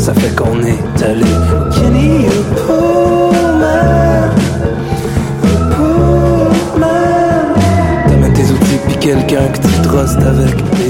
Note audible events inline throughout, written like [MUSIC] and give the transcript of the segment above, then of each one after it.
ça fait qu'on est allé au Kenny Pullman. Pullman. T'amènes tes outils, puis quelqu'un que tu trustes avec. Eh,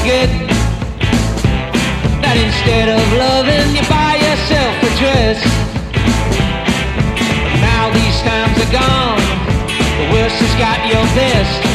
Forget that instead of loving, you buy yourself a dress. Now these times are gone, the worst has got your best.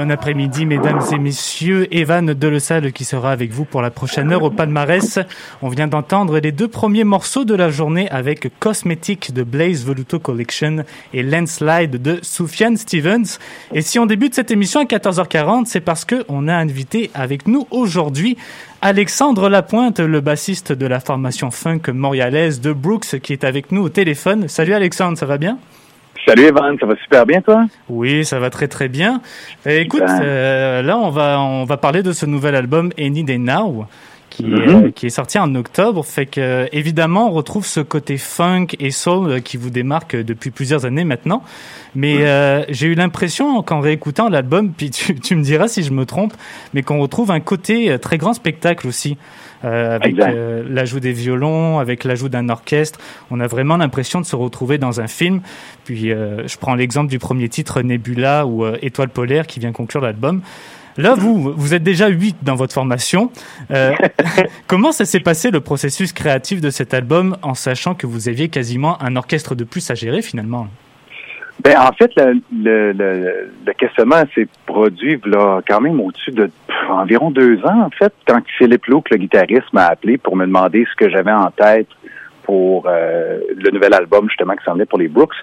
Bon après-midi, mesdames et messieurs. Evan Delesalle qui sera avec vous pour la prochaine heure au palmarès. On vient d'entendre les deux premiers morceaux de la journée avec Cosmetic de Blaze Voluto Collection et Landslide de Soufiane Stevens. Et si on débute cette émission à 14h40, c'est parce que on a invité avec nous aujourd'hui Alexandre Lapointe, le bassiste de la formation funk montréalaise de Brooks, qui est avec nous au téléphone. Salut Alexandre, ça va bien? Salut Evan, ça va super bien toi? Oui, ça va très très bien. Eh, écoute, euh, là on va on va parler de ce nouvel album Any Day Now qui, est, Mhm. euh, qui est sorti en octobre. Fait que euh, évidemment on retrouve ce côté funk et soul euh, qui vous démarque depuis plusieurs années maintenant. Mais euh, j'ai eu l'impression qu'en réécoutant l'album, [LAUGHS] puis tu, tu me diras si je me trompe, mais qu'on retrouve un côté très grand spectacle aussi. Euh, avec euh, l'ajout des violons, avec l'ajout d'un orchestre, on a vraiment l'impression de se retrouver dans un film. Puis euh, je prends l'exemple du premier titre Nebula ou Étoile polaire qui vient conclure l'album. Là, vous, vous êtes déjà huit dans votre formation. Euh, [LAUGHS] comment ça s'est passé le processus créatif de cet album en sachant que vous aviez quasiment un orchestre de plus à gérer finalement? Ben en fait le, le, le, le questionnement s'est produit là quand même au-dessus de pff, environ deux ans en fait quand Philippe Louk, le guitariste, m'a appelé pour me demander ce que j'avais en tête pour euh, le nouvel album justement qui s'en venait pour les Brooks.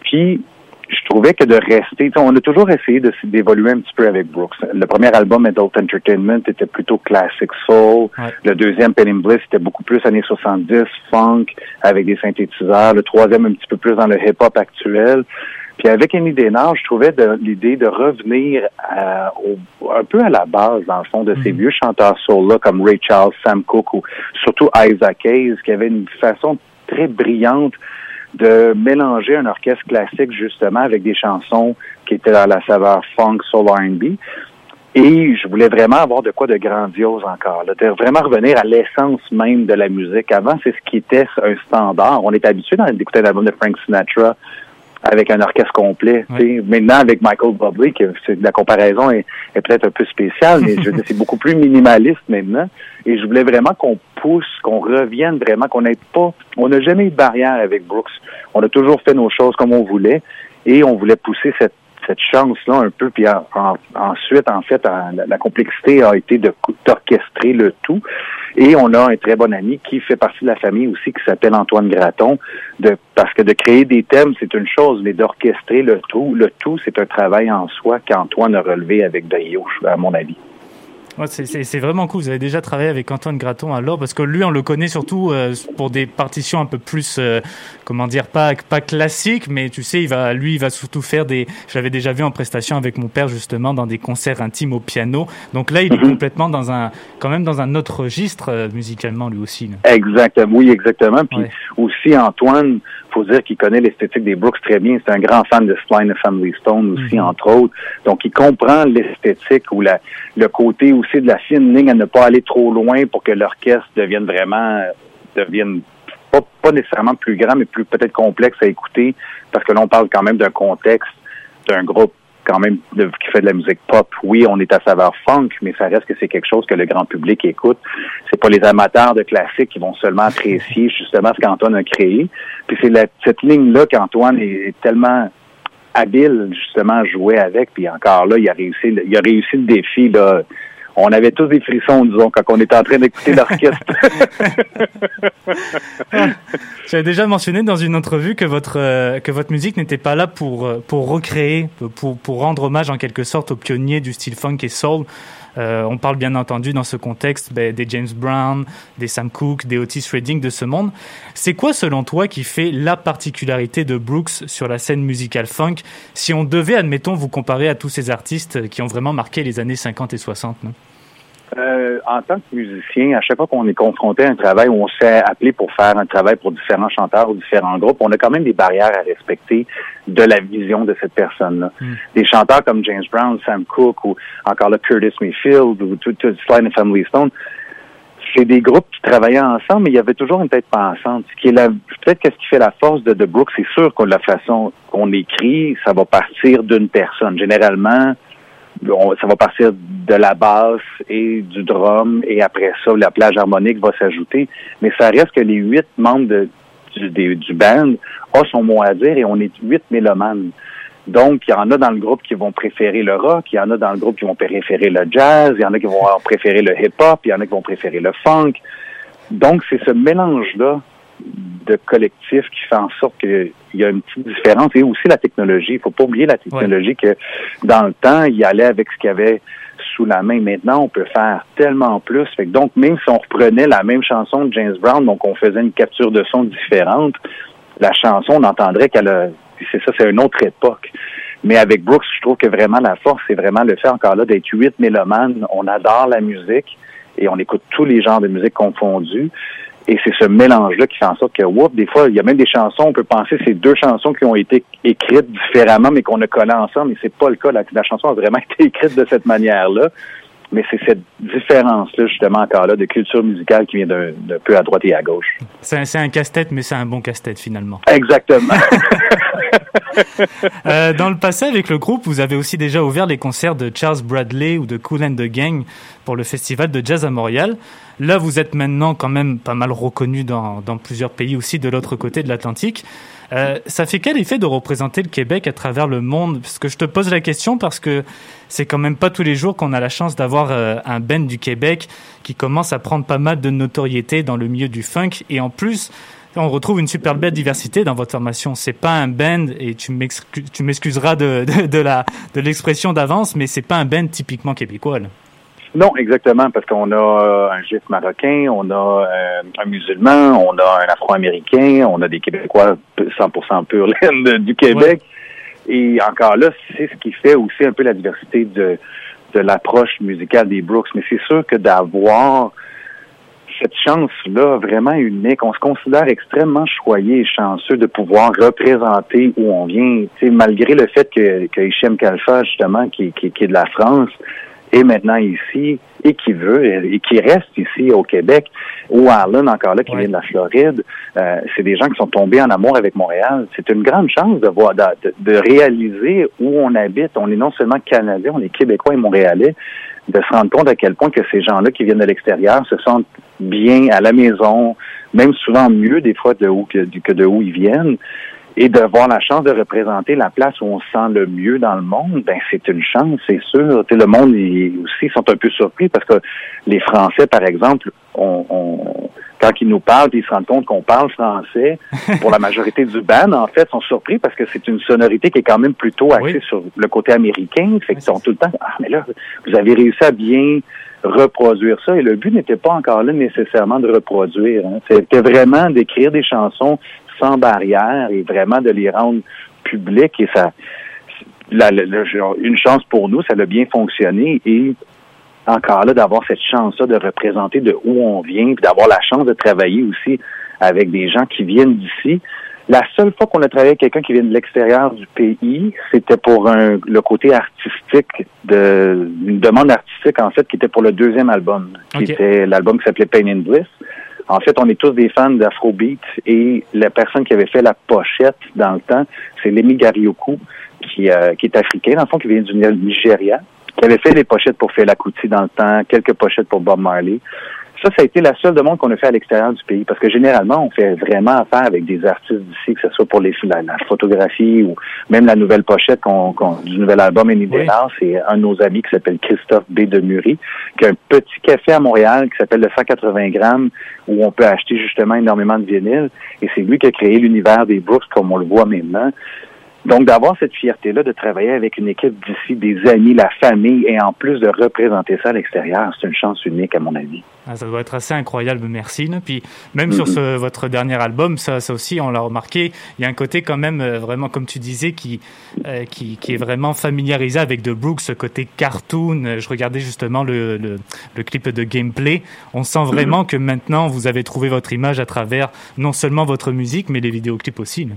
Puis je trouvais que de rester, on a toujours essayé de d'évoluer un petit peu avec Brooks. Le premier album Adult Entertainment était plutôt classic soul. Ouais. Le deuxième Pen in Bliss était beaucoup plus années 70, funk avec des synthétiseurs. Le troisième un petit peu plus dans le hip-hop actuel. Puis avec Annie Desnard, je trouvais l'idée de revenir à- au- un peu à la base, dans le fond, de ces Mhm. vieux chanteurs soul-là comme Ray Charles, Sam Cooke ou surtout Isaac Hayes, qui avait une façon très brillante de mélanger un orchestre classique justement avec des chansons qui étaient dans la saveur funk, soul, R&B. Et je voulais vraiment avoir de quoi de grandiose encore, là, de vraiment revenir à l'essence même de la musique. Avant, c'est ce qui était un standard. On est habitué d'écouter l'album de Frank Sinatra avec un orchestre complet. Maintenant, avec Michael Bublé, que la comparaison est, est peut-être un peu spéciale, mais je veux dire, c'est beaucoup plus minimaliste maintenant. Et je voulais vraiment qu'on pousse, qu'on revienne vraiment, qu'on n'ait pas, on n'a jamais eu de barrière avec Brooks. On a toujours fait nos choses comme on voulait et on voulait pousser cette cette chance-là un peu, puis en- en- ensuite, en fait, la, complexité a été d'orchestrer le tout. Et on a un très bon ami qui fait partie de la famille aussi, qui s'appelle Antoine Graton, de, parce que de créer des thèmes, c'est une chose, mais d'orchestrer le tout, le tout, c'est un travail en soi qu'Antoine a relevé avec brio, à mon avis. Ouais, c'est- vraiment cool. Vous avez déjà travaillé avec Antoine Graton alors parce que lui, on le connaît surtout euh, pour des partitions un peu plus, euh, comment dire, pas pas classiques, mais tu sais, il va, lui, il va surtout faire des. Je l'avais déjà vu en prestation avec mon père justement dans des concerts intimes au piano. Donc là, il est Mhm. complètement dans un, quand même dans un autre registre euh, musicalement lui aussi. là. Exactement, oui, exactement. Puis Ouais. aussi, Antoine, faut dire qu'il connaît l'esthétique des Brooks très bien. C'est un grand fan de and the Family Stone aussi, Mhm. entre autres. Donc, il comprend l'esthétique ou la, le côté aussi de la fine ligne à ne pas aller trop loin pour que l'orchestre devienne vraiment, devienne pas, pas nécessairement plus grand, mais plus peut-être complexe à écouter, parce que là, on parle quand même d'un contexte d'un groupe quand même de- qui fait de la musique pop. Oui, on est à saveur funk, mais ça reste que c'est quelque chose que le grand public écoute. C'est pas les amateurs de classiques qui vont seulement apprécier [LAUGHS] justement ce qu'Antoine a créé. Puis c'est cette ligne-là qu'Antoine est, tellement habile justement à jouer avec. Puis encore là, il a réussi, il a réussi le défi là. On avait tous des frissons, disons, quand on était en train d'écouter l'orchestre. [LAUGHS] J'avais déjà mentionné dans une entrevue que votre euh, que votre musique n'était pas là pour euh, pour recréer, pour pour rendre hommage en quelque sorte aux pionniers du style funk et soul. Euh, on parle bien entendu dans ce contexte ben, des James Brown, des Sam Cooke, des Otis Redding de ce monde. C'est quoi selon toi qui fait la particularité de Brooks sur la scène musicale funk? Si on devait, admettons, vous comparer à tous ces artistes qui ont vraiment marqué les années 50 et 60, non? Euh, en tant que musicien, à chaque fois qu'on est confronté à un travail où on se fait appeler pour faire un travail pour différents chanteurs ou différents groupes, on a quand même des barrières à respecter de la vision de cette personne-là. Mm. Des chanteurs comme James Brown, Sam Cooke ou encore là Curtis Mayfield ou tout, tout Sly and Family Stone, c'est des groupes qui travaillaient ensemble, mais il y avait toujours une tête pensante. Ce qui est la, peut-être qu'est-ce qui fait la force de The Brooks, c'est sûr que la façon qu'on écrit, ça va partir d'une personne. Généralement, ça va partir de la basse et du drum, et après ça, la plage harmonique va s'ajouter. Mais ça reste que les huit membres de- du, du band ont son mot à dire et on est huit mélomanes. Donc, il y en a dans le groupe qui vont préférer le rock, il y en a dans le groupe qui vont préférer le jazz, il y en a qui vont préférer le hip-hop, il y en a qui vont préférer le funk. Donc, c'est ce mélange-là de collectif qui fait en sorte qu'il y a une petite différence. Et aussi la technologie. Il faut pas oublier la technologie que dans le temps, il y allait avec ce qu'il y avait sous la main. Maintenant, on peut faire tellement plus. Fait que donc, même si on reprenait la même chanson de James Brown, donc on faisait une capture de son différente, la chanson, on entendrait qu'elle a... C'est ça, c'est une autre époque. Mais avec Brooks, je trouve que vraiment la force, c'est vraiment le fait encore là d'être huit mélomanes. On adore la musique et on écoute tous les genres de musique confondus. Et c'est ce mélange-là qui fait en sorte que, whoop, des fois, il y a même des chansons, on peut penser c'est deux chansons qui ont été écrites différemment, mais qu'on a collées ensemble, mais c'est pas le cas. La chanson a vraiment [LAUGHS] été écrite de cette manière-là. Mais c'est cette différence-là, justement, encore là, de culture musicale qui vient d'un peu à droite et à gauche. C'est un casse-tête, mais c'est un bon casse-tête, finalement. Exactement. [LAUGHS] [LAUGHS] euh, dans le passé, avec le groupe, vous avez aussi déjà ouvert les concerts de Charles Bradley ou de Cool and the Gang pour le festival de jazz à Montréal. Là, vous êtes maintenant quand même pas mal reconnu dans, dans plusieurs pays aussi de l'autre côté de l'Atlantique. Euh, ça fait quel effet de représenter le Québec à travers le monde? Parce que je te pose la question parce que c'est quand même pas tous les jours qu'on a la chance d'avoir euh, un band du Québec qui commence à prendre pas mal de notoriété dans le milieu du funk et en plus on retrouve une super belle diversité dans votre formation. C'est pas un band et tu m'excuseras de, de, de, la de l'expression d'avance, mais c'est pas un band typiquement québécois. Non, exactement, parce qu'on a euh, un juif marocain, on a euh, un musulman, on a un afro-américain, on a des Québécois 100% pur laine du Québec. Ouais. Et encore là, c'est ce qui fait aussi un peu la diversité de, de l'approche musicale des Brooks. Mais c'est sûr que d'avoir cette chance-là vraiment unique. On se considère extrêmement choyé et chanceux de pouvoir représenter où on vient. sais, malgré le fait que, que Hichem Kalfa, justement, qui, qui, qui est de la France, est maintenant ici et qui veut et qui reste ici au Québec, ou Alan encore là qui vient de la Floride, euh, c'est des gens qui sont tombés en amour avec Montréal. C'est une grande chance de voir, de, de, réaliser où on habite. On est non seulement Canadiens, on est Québécois et Montréalais, de se rendre compte à quel point que ces gens-là qui viennent de l'extérieur se sentent bien à la maison, même souvent mieux des fois de où que, que de où ils viennent et d'avoir la chance de représenter la place où on se sent le mieux dans le monde, ben c'est une chance, c'est sûr. T'sais, le monde ils aussi sont un peu surpris parce que les Français, par exemple, on, on quand ils nous parlent, ils se rendent compte qu'on parle français. [LAUGHS] Pour la majorité du band, en fait, sont surpris parce que c'est une sonorité qui est quand même plutôt axée oui. sur le côté américain. Fait qu'ils sont tout le temps, ah mais là, vous avez réussi à bien reproduire ça. Et le but n'était pas encore là nécessairement de reproduire. Hein. C'était vraiment d'écrire des chansons sans barrière et vraiment de les rendre publiques. Et ça, la, la, une chance pour nous, ça a bien fonctionné. Et encore là, d'avoir cette chance-là de représenter de où on vient, puis d'avoir la chance de travailler aussi avec des gens qui viennent d'ici. La seule fois qu'on a travaillé avec quelqu'un qui vient de l'extérieur du pays, c'était pour un, le côté artistique de une demande artistique en fait qui était pour le deuxième album, qui okay. était l'album qui s'appelait Pain and Bliss. En fait, on est tous des fans d'Afrobeat et la personne qui avait fait la pochette dans le temps, c'est Lémi Garioku, qui, euh, est africain, dans le fond, qui vient du Nigeria, qui avait fait les pochettes pour Fela Kuti dans le temps, quelques pochettes pour Bob Marley. Ça, ça a été la seule demande qu'on a fait à l'extérieur du pays, parce que généralement, on fait vraiment affaire avec des artistes d'ici, que ce soit pour les, la, la photographie ou même la nouvelle pochette qu'on, qu'on, du nouvel album Any oui. C'est un de nos amis qui s'appelle Christophe B. de Muri, qui a un petit café à Montréal qui s'appelle le 180 grammes, où on peut acheter justement énormément de vinyles. Et c'est lui qui a créé l'univers des Brooks, comme on le voit maintenant. Donc, d'avoir cette fierté-là de travailler avec une équipe d'ici, des amis, la famille, et en plus de représenter ça à l'extérieur, c'est une chance unique, à mon avis. Ah, ça doit être assez incroyable, merci. Là. Puis, même mm -hmm. sur ce, votre dernier album, ça, ça aussi, on l'a remarqué, il y a un côté quand même, euh, vraiment, comme tu disais, qui, euh, qui, qui, est vraiment familiarisé avec The Brooks, ce côté cartoon. Je regardais justement le, le, le clip de gameplay. On sent vraiment mm -hmm. que maintenant, vous avez trouvé votre image à travers non seulement votre musique, mais les vidéoclips aussi. Là.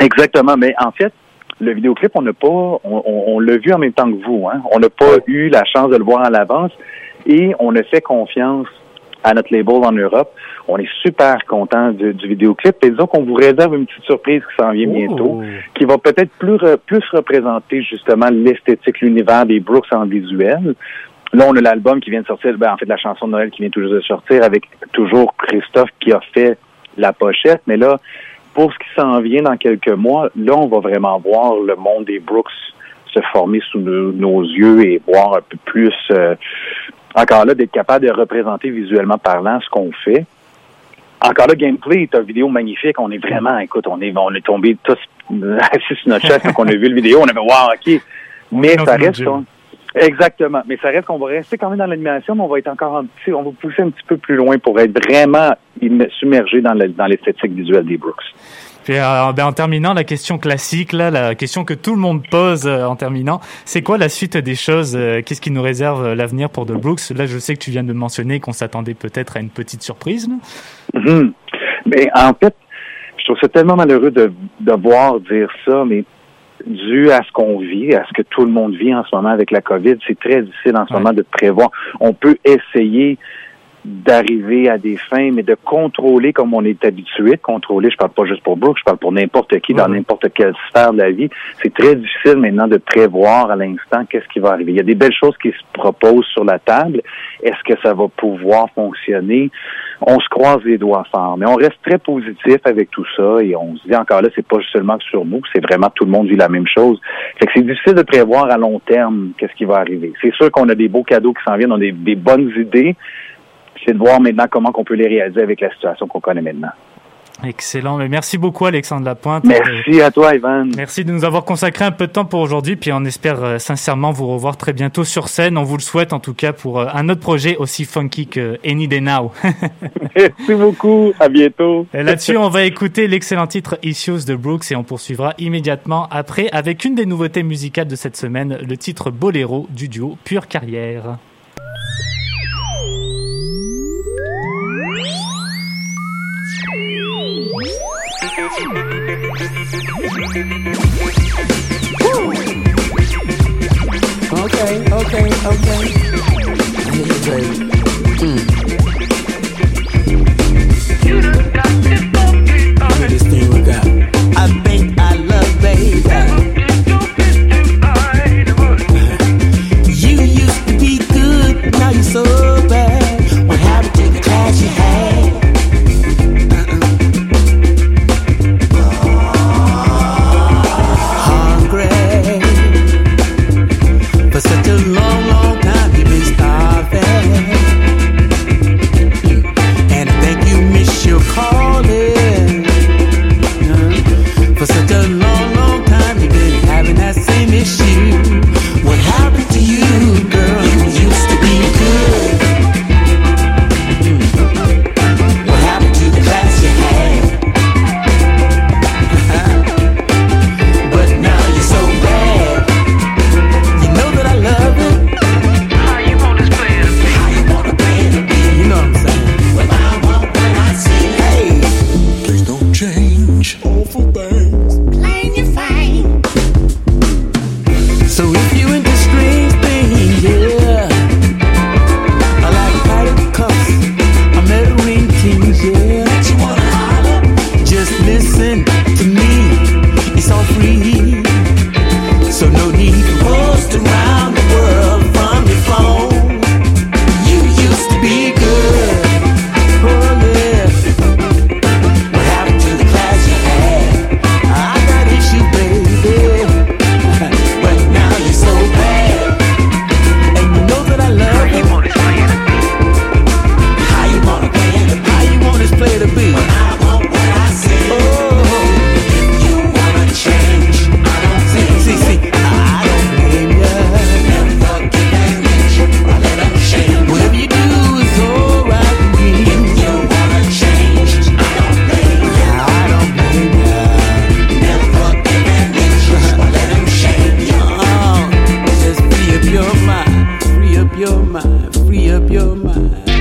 Exactement, mais en fait, le vidéoclip, on n'a pas, on, on, on l'a vu en même temps que vous. Hein? On n'a pas eu la chance de le voir à l'avance et on a fait confiance à notre label en Europe. On est super content du, du vidéoclip. Et disons qu'on vous réserve une petite surprise qui s'en vient bientôt, qui va peut-être plus, plus représenter justement l'esthétique, l'univers des Brooks en visuel. Là, on a l'album qui vient de sortir, ben, en fait, la chanson de Noël qui vient toujours de sortir avec toujours Christophe qui a fait la pochette. Mais là, pour ce qui s'en vient dans quelques mois, là, on va vraiment voir le monde des Brooks se former sous nos, nos yeux et voir un peu plus, euh, encore là, d'être capable de représenter visuellement parlant ce qu'on fait. Encore là, gameplay est une vidéo magnifique. On est vraiment, écoute, on est, on est tombé tous [LAUGHS] assis sur notre chaise quand on a vu le vidéo. On avait, wow, OK. Mais ça reste, on- exactement. Mais ça reste qu'on va rester quand même dans l'animation, mais on va être encore un petit, on va pousser un petit peu plus loin pour être vraiment submergé dans le- dans l'esthétique visuelle des Brooks. Puis, euh, ben, en terminant, la question classique, là, la question que tout le monde pose euh, en terminant, c'est quoi la suite des choses euh, Qu'est-ce qui nous réserve l'avenir pour The Brooks? Là, je sais que tu viens de mentionner qu'on s'attendait peut-être à une petite surprise. Mhm. Mais en fait, je trouve ça tellement malheureux de, de voir dire ça, mais dû à ce qu'on vit, à ce que tout le monde vit en ce moment avec la COVID, c'est très difficile en ce Ouais. moment de prévoir. On peut essayer d'arriver à des fins, mais de contrôler comme on est habitué de contrôler. Je parle pas juste pour Brooke, je parle pour n'importe qui dans n'importe quelle sphère de la vie. C'est très difficile maintenant de prévoir à l'instant qu'est-ce qui va arriver. Il y a des belles choses qui se proposent sur la table. Est-ce que ça va pouvoir fonctionner? On se croise les doigts fort, mais on reste très positif avec tout ça et on se dit encore là, c'est pas seulement sur nous, c'est vraiment tout le monde vit la même chose. Fait que c'est difficile de prévoir à long terme qu'est-ce qui va arriver. C'est sûr qu'on a des beaux cadeaux qui s'en viennent, on a des, des bonnes idées. C'est de voir maintenant comment on peut les réaliser avec la situation qu'on connaît maintenant. Excellent. Mais merci beaucoup, Alexandre Lapointe. Merci à toi, Ivan. Merci de nous avoir consacré un peu de temps pour aujourd'hui, puis on espère euh, sincèrement vous revoir très bientôt sur scène. On vous le souhaite en tout cas pour euh, un autre projet aussi funky que Any Day Now. [LAUGHS] [LAUGHS] Merci beaucoup. À bientôt. Là-dessus, on va écouter l'excellent titre Issues de Brooks et on poursuivra immédiatement après avec une des nouveautés musicales de cette semaine, le titre Boléro du duo Pure Carrière. Okay, okay, okay. Yeah, baby. Look your mind, free up your mind.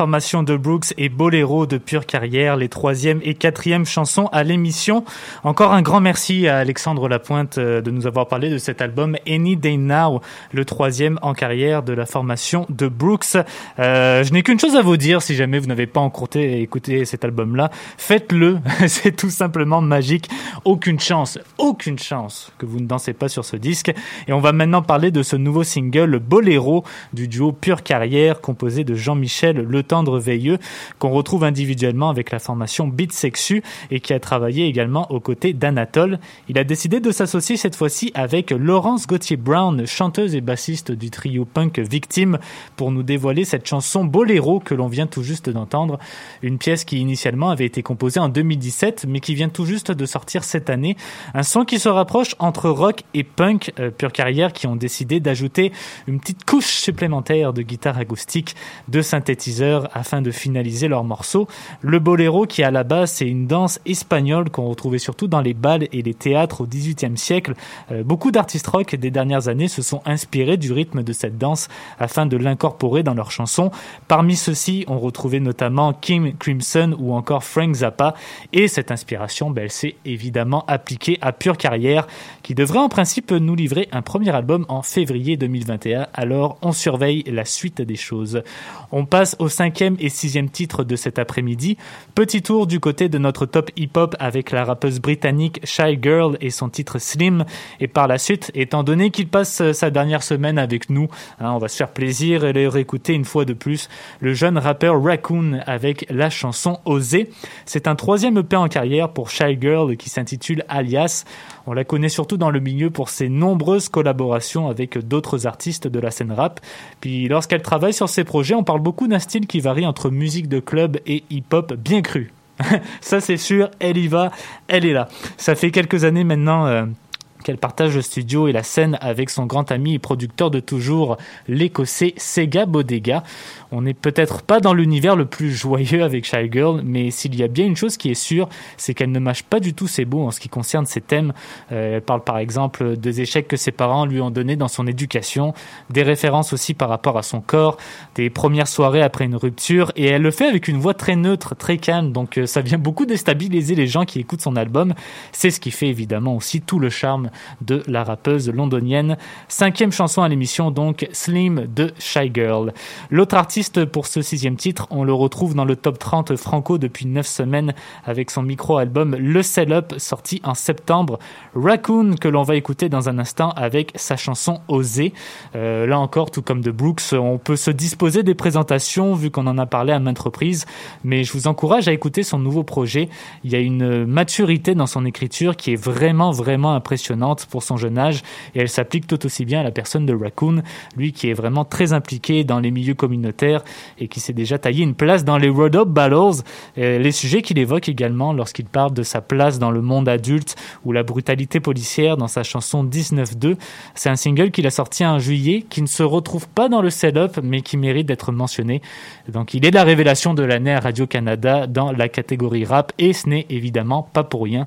Formation de Brooks et Bolero de Pure Carrière, les troisième et quatrième chansons à l'émission. Encore un grand merci à Alexandre Lapointe euh, de nous avoir parlé de cet album Any Day Now, le troisième en carrière de la formation de Brooks. Euh, je n'ai qu'une chose à vous dire si jamais vous n'avez pas encore écouté cet album-là, faites-le. [LAUGHS] C'est tout simplement magique. Aucune chance, aucune chance que vous ne dansez pas sur ce disque. Et on va maintenant parler de ce nouveau single Bolero du duo Pure Carrière composé de Jean-Michel Le Tendre Veilleux, qu'on retrouve individuellement avec la formation Beat Sexu et qui a travaillé également aux côtés d'Anatole. Il a décidé de s'associer cette fois-ci avec Laurence Gauthier-Brown, chanteuse et bassiste du trio punk Victime, pour nous dévoiler cette chanson Boléro que l'on vient tout juste d'entendre. Une pièce qui initialement avait été composée en 2017, mais qui vient tout juste de sortir cette année. Un son qui se rapproche entre rock et punk, euh, Pure Carrière, qui ont décidé d'ajouter une petite couche supplémentaire de guitare acoustique, de afin de finaliser leur morceau. Le boléro, qui à la base c'est une danse espagnole qu'on retrouvait surtout dans les bals et les théâtres au XVIIIe siècle. Euh, beaucoup d'artistes rock des dernières années se sont inspirés du rythme de cette danse afin de l'incorporer dans leurs chansons. Parmi ceux-ci, on retrouvait notamment Kim Crimson ou encore Frank Zappa. Et cette inspiration, ben, elle s'est évidemment appliquée à Pure Carrière, qui devrait en principe nous livrer un premier album en février 2021. Alors, on surveille la suite des choses. On passe au cinquième et sixième titre de cet après-midi. Petit tour du côté de notre top hip-hop avec la rappeuse britannique Shy Girl et son titre Slim. Et par la suite, étant donné qu'il passe sa dernière semaine avec nous, hein, on va se faire plaisir et le réécouter une fois de plus, le jeune rappeur Raccoon avec la chanson Oser. C'est un troisième EP en carrière pour Shy Girl qui s'intitule Alias. On la connaît surtout dans le milieu pour ses nombreuses collaborations avec d'autres artistes de la scène rap. Puis lorsqu'elle travaille sur ses projets, on parle beaucoup d'un style qui varie entre musique de club et hip-hop bien cru. [LAUGHS] Ça c'est sûr, elle y va, elle est là. Ça fait quelques années maintenant... euh, qu'elle partage le studio et la scène avec son grand ami et producteur de toujours, l'écossais Sega Bodega. On n'est peut-être pas dans l'univers le plus joyeux avec Shy Girl, mais s'il y a bien une chose qui est sûre, c'est qu'elle ne mâche pas du tout ses mots en ce qui concerne ses thèmes. Euh, elle parle par exemple des échecs que ses parents lui ont donnés dans son éducation, des références aussi par rapport à son corps, des premières soirées après une rupture, et elle le fait avec une voix très neutre, très calme, donc euh, ça vient beaucoup déstabiliser les gens qui écoutent son album. C'est ce qui fait évidemment aussi tout le charme de la rappeuse londonienne. Cinquième chanson à l'émission donc, Slim de Shy Girl. L'autre artiste pour ce sixième titre, on le retrouve dans le top 30 franco depuis 9 semaines avec son micro-album Le Sell Up sorti en septembre. Raccoon que l'on va écouter dans un instant avec sa chanson Oser. Euh, là encore, tout comme de Brooks, on peut se disposer des présentations vu qu'on en a parlé à maintes reprises, mais je vous encourage à écouter son nouveau projet. Il y a une maturité dans son écriture qui est vraiment, vraiment impressionnante pour son jeune âge et elle s'applique tout aussi bien à la personne de Raccoon, lui qui est vraiment très impliqué dans les milieux communautaires et qui s'est déjà taillé une place dans les Road Up Battles, Euh, les sujets qu'il évoque également lorsqu'il parle de sa place dans le monde adulte ou la brutalité policière dans sa chanson 19-2. C'est un single qu'il a sorti en juillet qui ne se retrouve pas dans le sell-up mais qui mérite d'être mentionné. Donc il est la révélation de l'année à Radio-Canada dans la catégorie rap et ce n'est évidemment pas pour rien.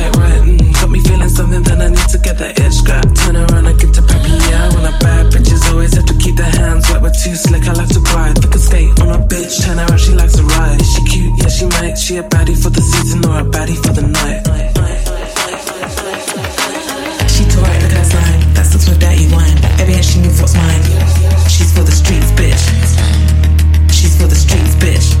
something, then I need to get that itch scrap. Turn around, I get to peppy, yeah. When I bad bitches always have to keep their hands wet. We're too slick, I like to glide. Thick and skate on a bitch, turn around, she likes to ride. Is she cute? Yeah, she might. She a baddie for the season or a baddie for the night. She too right, look at that. That with daddy wine. Baby, and she knows what's mine. She's for the streets, bitch. She's for the streets, bitch.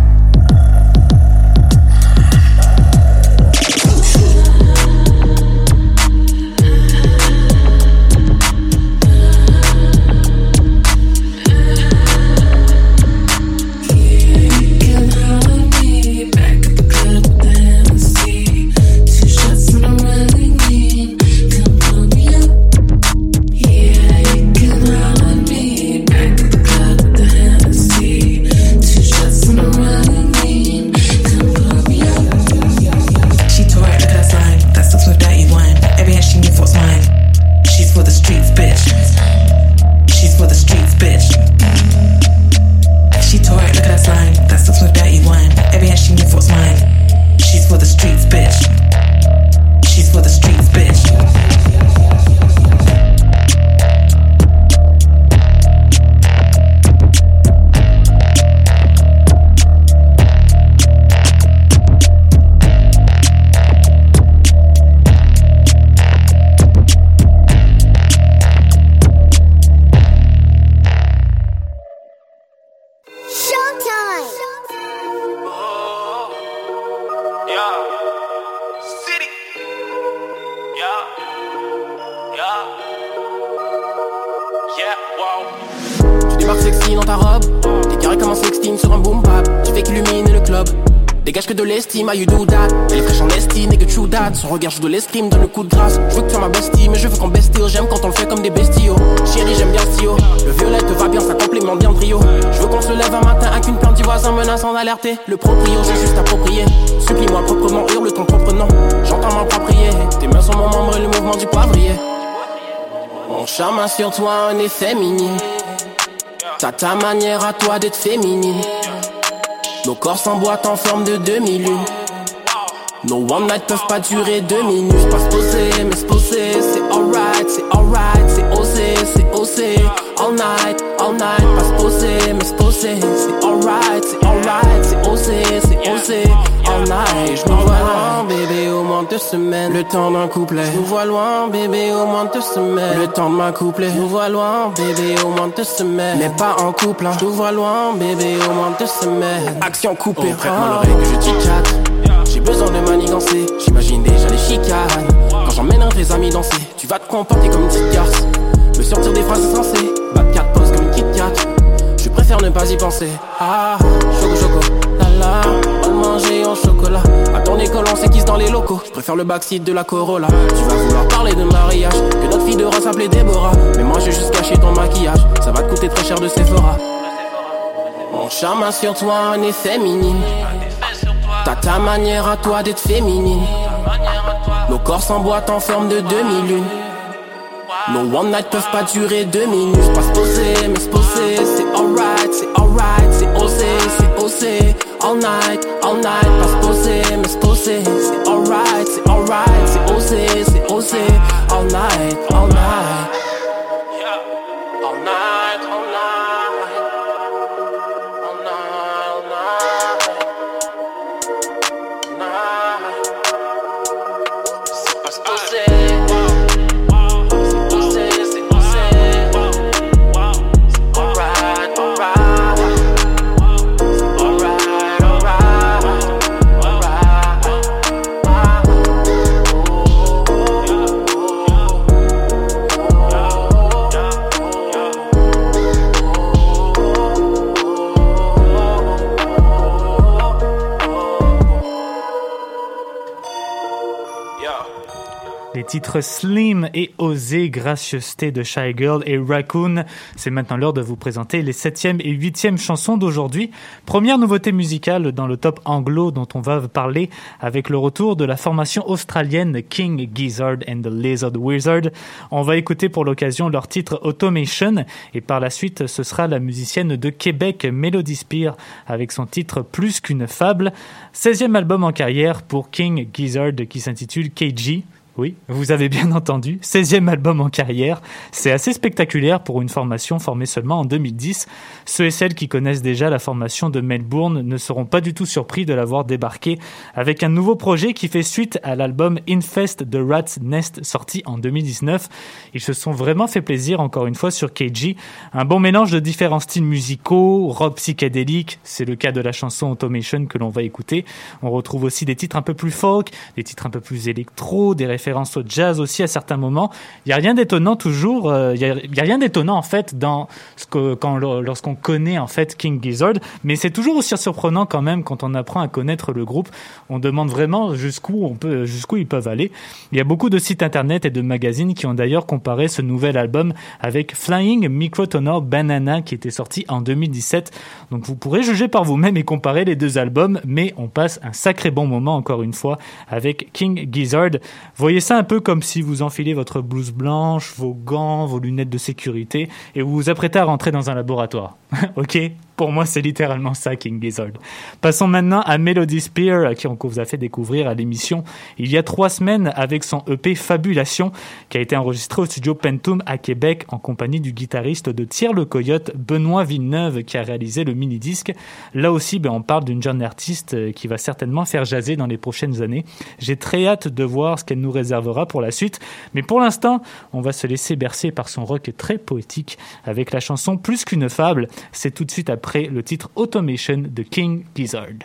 l'estime, how you do that Elle est fraîche en estime et que true that Son regard joue de l'escrime, donne le coup de grâce. Je veux que tu sois ma bestie, mais je veux qu'on bestio J'aime quand on le fait comme des bestiaux. Chérie, j'aime bien ce Le violet te va bien, ça complémente bien le trio Je veux qu'on se lève un matin avec une plainte du voisin menaçant d'alerter. Le proprio, j'ai juste approprié Supplie-moi proprement, hurle ton propre nom. J'entends m'approprier Tes mains sont mon membre et le mouvement du poivrier. Mon charme a sur toi un effet mini. T'as ta manière à toi d'être féminine nos corps s'emboîtent en forme de demi-lune. Nos one night peuvent pas durer deux minutes. Pas se poser, mais se poser, c'est alright, c'est alright, c'est osé, c'est osé. All night, all night, pas se poser, mais se poser, c'est alright, c'est alright, c'est osé, c'est osé. All night, je me vois loin, bébé, au moins deux semaines. Le temps d'un couplet. Je nous vois loin, bébé, au moins deux semaines. Le temps de m'accoupler. Je nous vois loin, bébé, au moins deux semaines. Mais pas en couple, hein. Je nous vois loin, bébé, au moins deux semaines. Action coupée. Oh, l'oreille que je chit J'ai besoin de manigancer. J'imagine déjà les chicanes. Quand j'emmène un de tes amis danser, tu vas te comporter comme une petite garce. Me sortir des phrases sensées. Ne pas y penser. Ah, choco choco, la la. On manger en chocolat. À ton école, on s'équise dans les locaux. Je préfère le backseat de la Corolla. Tu vas vouloir parler de mariage. Que notre fille de race s'appelait Déborah. Mais moi, j'ai juste caché ton maquillage. Ça va te coûter très cher de Sephora. Mon charme sur toi un effet minime. T'as ta manière à toi d'être féminine. Nos corps s'emboîtent en forme de demi-lune. Nos one night peuvent pas durer deux minutes. Pas se poser, mais se poser, c'est alright, c'est alright, c'est osé, c'est osé. All night, all night, pas se poser, mais se poser, c'est alright, c'est alright, c'est osé, c'est osé. All night, all night. Titres Slim et Osé, Gracieuseté de Shy Girl et Raccoon. C'est maintenant l'heure de vous présenter les septième et huitième chansons d'aujourd'hui. Première nouveauté musicale dans le top anglo dont on va parler avec le retour de la formation australienne King Gizzard and the Lizard Wizard. On va écouter pour l'occasion leur titre Automation et par la suite ce sera la musicienne de Québec Melody Spear avec son titre Plus qu'une fable. 16e album en carrière pour King Gizzard qui s'intitule KG. Oui, vous avez bien entendu, 16e album en carrière. C'est assez spectaculaire pour une formation formée seulement en 2010. Ceux et celles qui connaissent déjà la formation de Melbourne ne seront pas du tout surpris de l'avoir débarqué avec un nouveau projet qui fait suite à l'album Infest de Rat's Nest sorti en 2019. Ils se sont vraiment fait plaisir encore une fois sur KG. Un bon mélange de différents styles musicaux, rock psychédélique, c'est le cas de la chanson Automation que l'on va écouter. On retrouve aussi des titres un peu plus folk, des titres un peu plus électro, des au jazz aussi à certains moments. Il y a rien d'étonnant toujours. euh, Il y, a, a rien d'étonnant en fait dans ce que quand lorsqu'on connaît en fait King Gizzard, mais c'est toujours aussi surprenant quand même quand on apprend à connaître le groupe. On demande vraiment jusqu'où on peut, jusqu'où ils peuvent aller. Il y a beaucoup de sites internet et de magazines qui ont d'ailleurs comparé ce nouvel album avec Flying Microtonal Banana qui était sorti en 2017. Donc vous pourrez juger par vous-même et comparer les deux albums, mais on passe un sacré bon moment encore une fois avec King Gizzard. Voyez ça un peu comme si vous enfilez votre blouse blanche, vos gants, vos lunettes de sécurité et vous vous apprêtez à rentrer dans un laboratoire. [LAUGHS] ok? Pour moi, c'est littéralement ça, King Gizzard. Passons maintenant à Melody Spear, qui on vous a fait découvrir à l'émission il y a trois semaines avec son EP Fabulation, qui a été enregistré au studio Pentum à Québec en compagnie du guitariste de Tiers le Coyote, Benoît Villeneuve, qui a réalisé le mini-disque. Là aussi, ben, on parle d'une jeune artiste euh, qui va certainement faire jaser dans les prochaines années. J'ai très hâte de voir ce qu'elle nous réservera pour la suite. Mais pour l'instant, on va se laisser bercer par son rock très poétique avec la chanson Plus qu'une fable. C'est tout de suite après le titre Automation de King Gizzard.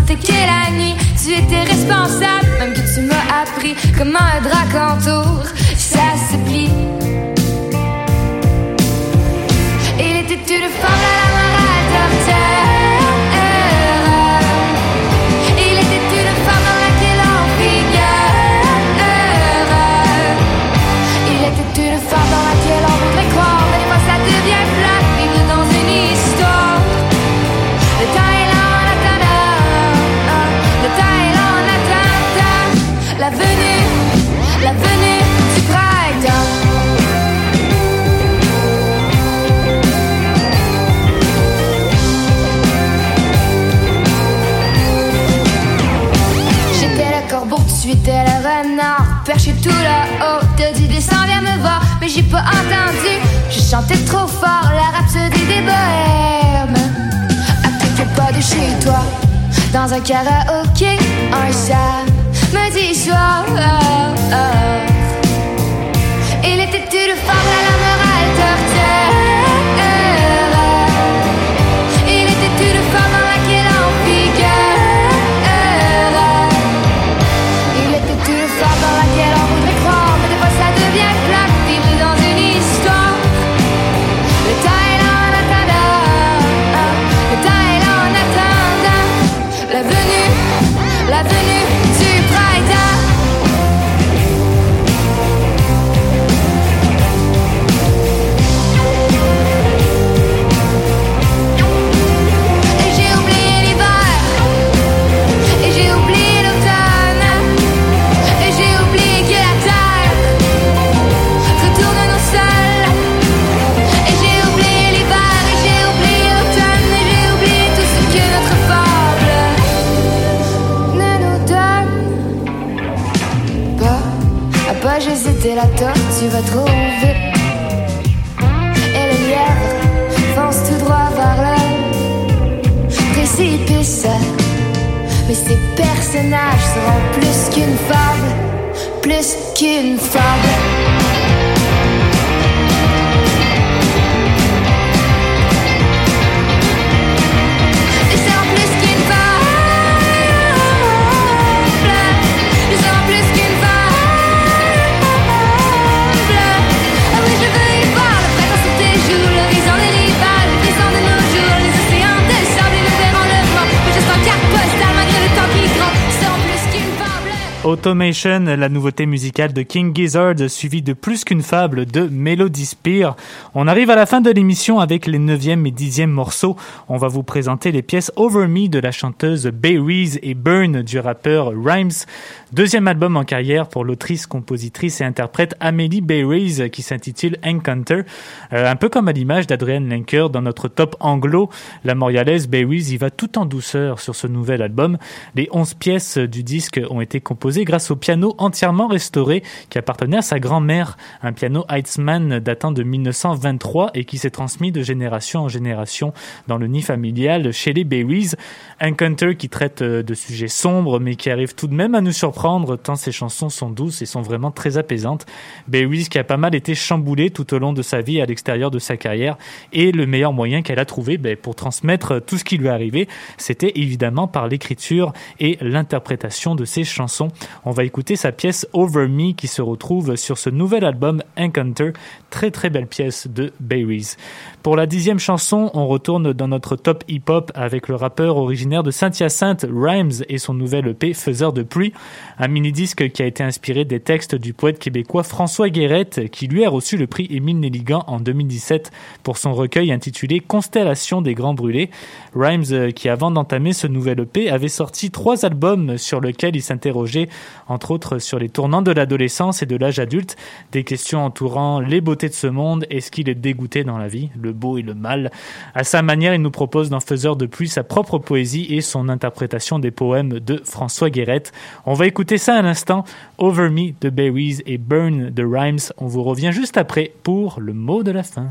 Que la nuit. Tu étais responsable, même que tu m'as appris comment un drac entoure. Ça se plie. Il était une femme à la morale j'ai pas entendu, je chantais trop fort La rhapsodie des bohèmes. À quelques pas de chez toi Dans un karaoké, un samedi soir Il Automation, la nouveauté musicale de King Gizzard, suivie de plus qu'une fable de Melody Spear. On arrive à la fin de l'émission avec les 9e et 10e morceaux. On va vous présenter les pièces Over Me de la chanteuse Bayreeze et Burn du rappeur Rhymes. Deuxième album en carrière pour l'autrice, compositrice et interprète Amélie Bayreeze qui s'intitule Encounter. Euh, un peu comme à l'image d'Adrienne Lenker dans notre top anglo, la montréalaise Bayreeze y va tout en douceur sur ce nouvel album. Les 11 pièces du disque ont été composées grâce au piano entièrement restauré qui appartenait à sa grand-mère, un piano Heitzmann datant de 1923 et qui s'est transmis de génération en génération dans le nid familial chez les Bayreeze. Encounter qui traite euh, de sujets sombres mais qui arrive tout de même à nous surprendre tant ses chansons sont douces et sont vraiment très apaisantes. Bayreeze qui a pas mal été chamboulée tout au long de sa vie à l'extérieur de sa carrière et le meilleur moyen qu'elle a trouvé ben, pour transmettre tout ce qui lui arrivé, c'était évidemment par l'écriture et l'interprétation de ses chansons. On va écouter sa pièce Over Me qui se retrouve sur ce nouvel album Encounter. Très très belle pièce de Bayreeze. Pour la dixième chanson, on retourne dans notre top hip-hop avec le rappeur originaire de Saint-Hyacinthe, Rhymes, et son nouvel EP Faiseur de pluie. Un mini-disque qui a été inspiré des textes du poète québécois François Guérette, qui lui a reçu le prix Émile Nelligan en 2017 pour son recueil intitulé Constellation des Grands Brûlés. Rhymes, euh, qui avant d'entamer ce nouvel EP, avait sorti trois albums sur lesquels il s'interrogeait, entre autres sur les tournants de l'adolescence et de l'âge adulte, des questions entourant les beautés de ce monde, est-ce qu'il est dégoûté dans la vie, le beau et le mal. À sa manière, il nous propose dans Faiseur de pluie sa propre poésie et son interprétation des poèmes de François Guérette. On va écouter ça à l'instant, Over Me de Berries et Burn de Rhymes. On vous revient juste après pour le mot de la fin.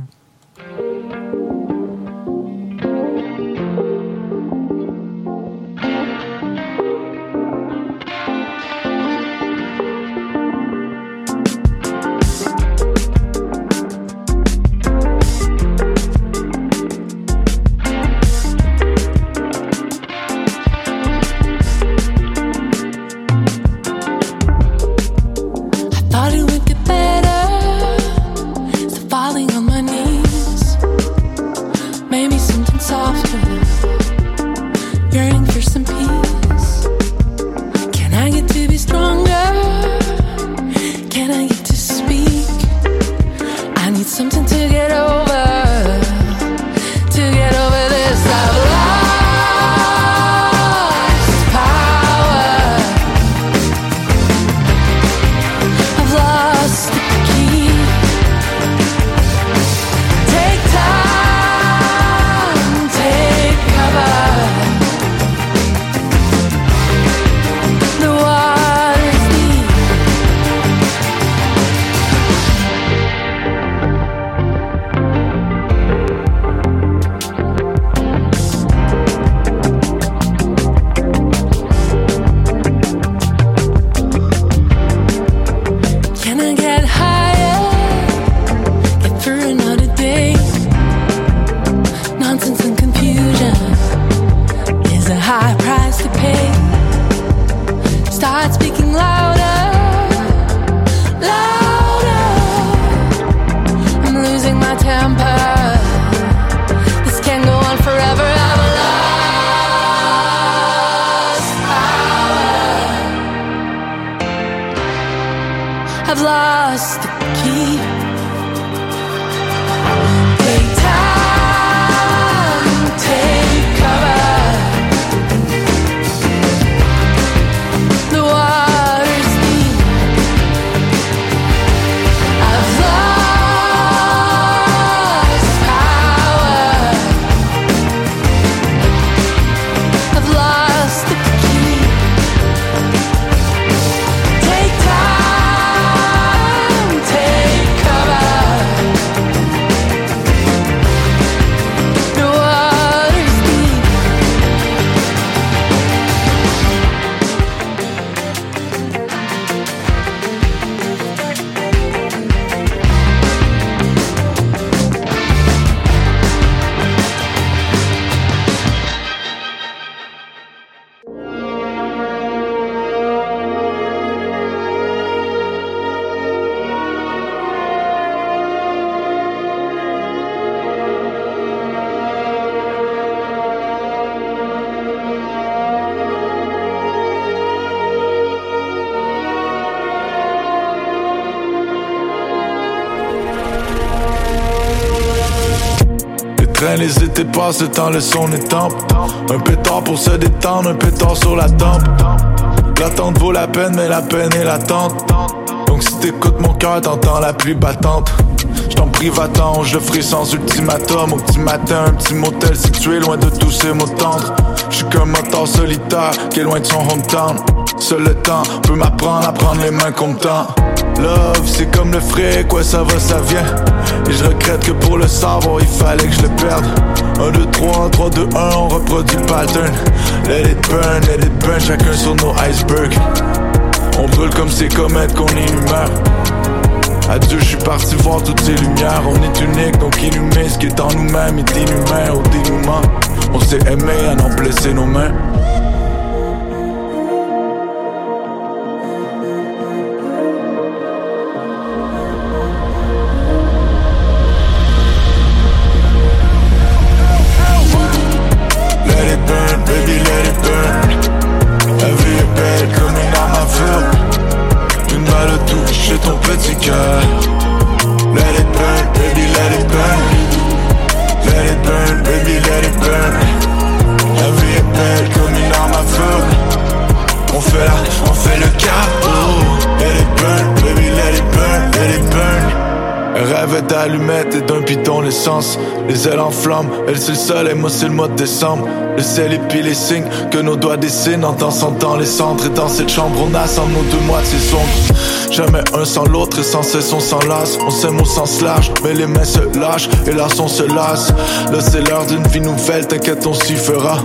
Trains, les étés passent, temps, le son est tempe. Un pétard pour se détendre, un pétard sur la tempe. L'attente vaut la peine, mais la peine est l'attente. Donc si t'écoutes mon cœur, t'entends la pluie battante. J't'en prie, va-t'en, je le ferai sans ultimatum. Au petit matin, un petit motel situé loin de tous ces mots tendres. J'suis comme un temps solitaire qui est loin de son hometown. Seul le temps peut m'apprendre à prendre les mains comme temps. Love, c'est comme le frais, quoi ça va, ça vient. Et je regrette que pour le savoir, il fallait que je le perde. 1, 2, 3, 3, 2, 1, on reproduit le pattern. Let it burn, let it burn, chacun sur nos icebergs. On brûle comme ces comètes qu'on est humeur. Adieu, je suis parti voir toutes ces lumières. On est unique, donc inhumé. Ce qui est en nous-mêmes est inhumain au dénouement. On s'est aimé à n'en blesser nos mains. Let it burn, baby, let it burn. Let it burn, baby, let it burn. Belle comme une arme à feu. On fait la, on fait le chaos. Let it burn, baby, let it burn, let it burn. Elle rêvait d'allumettes et d'un bidon l'essence Les ailes en flammes, elle c'est le soleil, moi c'est le mois de décembre Le ciel puis les signes que nos doigts dessinent En dansant dans les centres et dans cette chambre On assemble nos deux moitiés sombres Jamais un sans l'autre et sans cesse on s'enlace. On s'aime au sens large, mais les mains se lâchent Et là on se lasse. Là c'est l'heure d'une vie nouvelle, t'inquiète on s'y fera.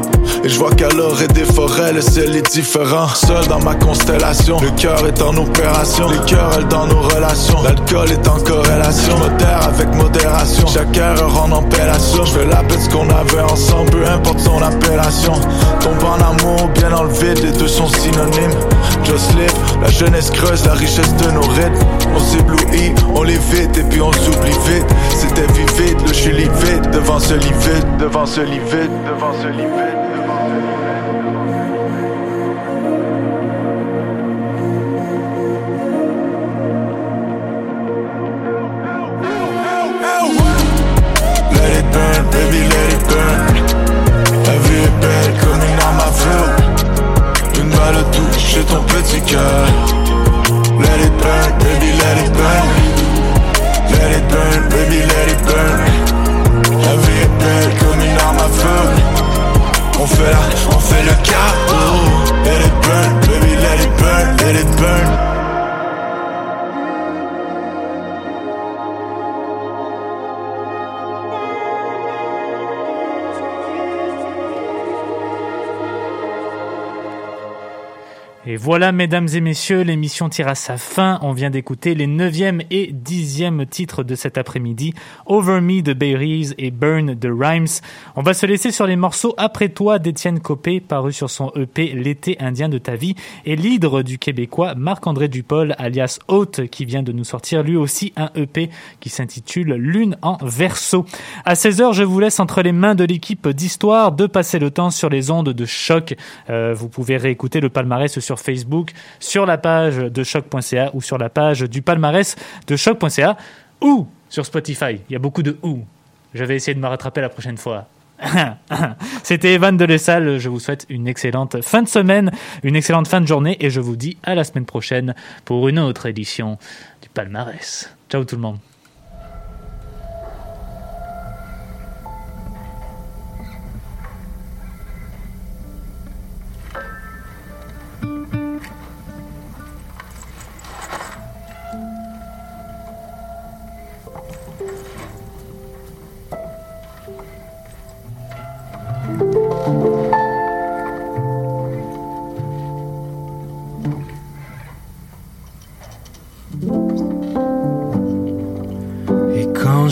Et je vois qu'à l'orée des forêts, le ciel est différent. Seul dans ma constellation, le cœur est en opération. Les cœurs dans nos relations, l'alcool est en corrélation. Modère avec modération, chaque erreur en appellation. Je fais la ce qu'on avait ensemble, peu importe son appellation. Tombe en amour, bien vide, les deux sont synonymes. Just live, la jeunesse creuse, la richesse de nos rêves. On s'éblouit, on les vite et puis on s'oublie vite. C'était vivide, le chili vide devant ce lit vide, devant ce lit vide, devant ce lit vide. belle comme une arme à feu Une balle touche ton petit cœur Let it burn, baby, let it burn. Let it burn, baby, let it burn. La vie est comme une arme à feu. On fait la, on fait le capot. Let it burn, baby, let it burn, let it burn. Et voilà, mesdames et messieurs, l'émission tire à sa fin. On vient d'écouter les 9e et 10e titres de cet après-midi. Over Me de Berries et Burn de Rhymes. On va se laisser sur les morceaux Après toi d'Étienne Copé, paru sur son EP L'été indien de ta vie, et l'hydre du Québécois Marc-André Dupol, alias Haute, qui vient de nous sortir lui aussi un EP qui s'intitule Lune en verso. À 16h, je vous laisse entre les mains de l'équipe d'Histoire de passer le temps sur les ondes de choc. Euh, vous pouvez réécouter le palmarès sur Facebook, sur la page de choc.ca ou sur la page du palmarès de choc.ca ou sur Spotify. Il y a beaucoup de ou. Je vais essayer de me rattraper la prochaine fois. [LAUGHS] C'était Evan de Lessal. Je vous souhaite une excellente fin de semaine, une excellente fin de journée et je vous dis à la semaine prochaine pour une autre édition du palmarès. Ciao tout le monde.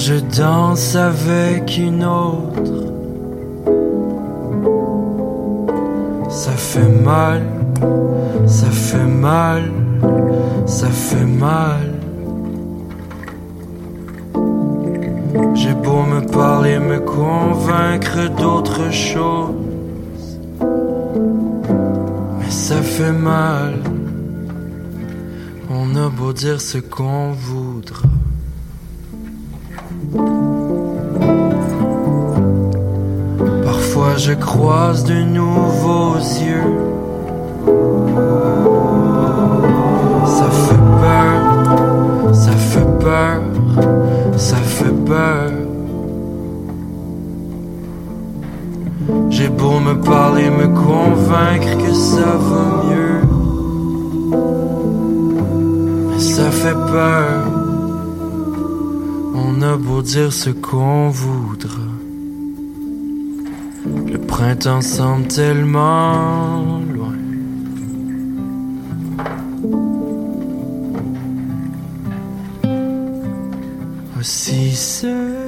Je danse avec une autre, ça fait mal, ça fait mal, ça fait mal. J'ai beau me parler, me convaincre d'autre chose, mais ça fait mal. On a beau dire ce qu'on voudra. Parfois je croise de nouveaux yeux. Ça fait peur, ça fait peur, ça fait peur. J'ai beau me parler, me convaincre que ça va mieux. Mais ça fait peur. On a beau dire ce qu'on voudra. Printemps semble tellement loin. Aussi seul.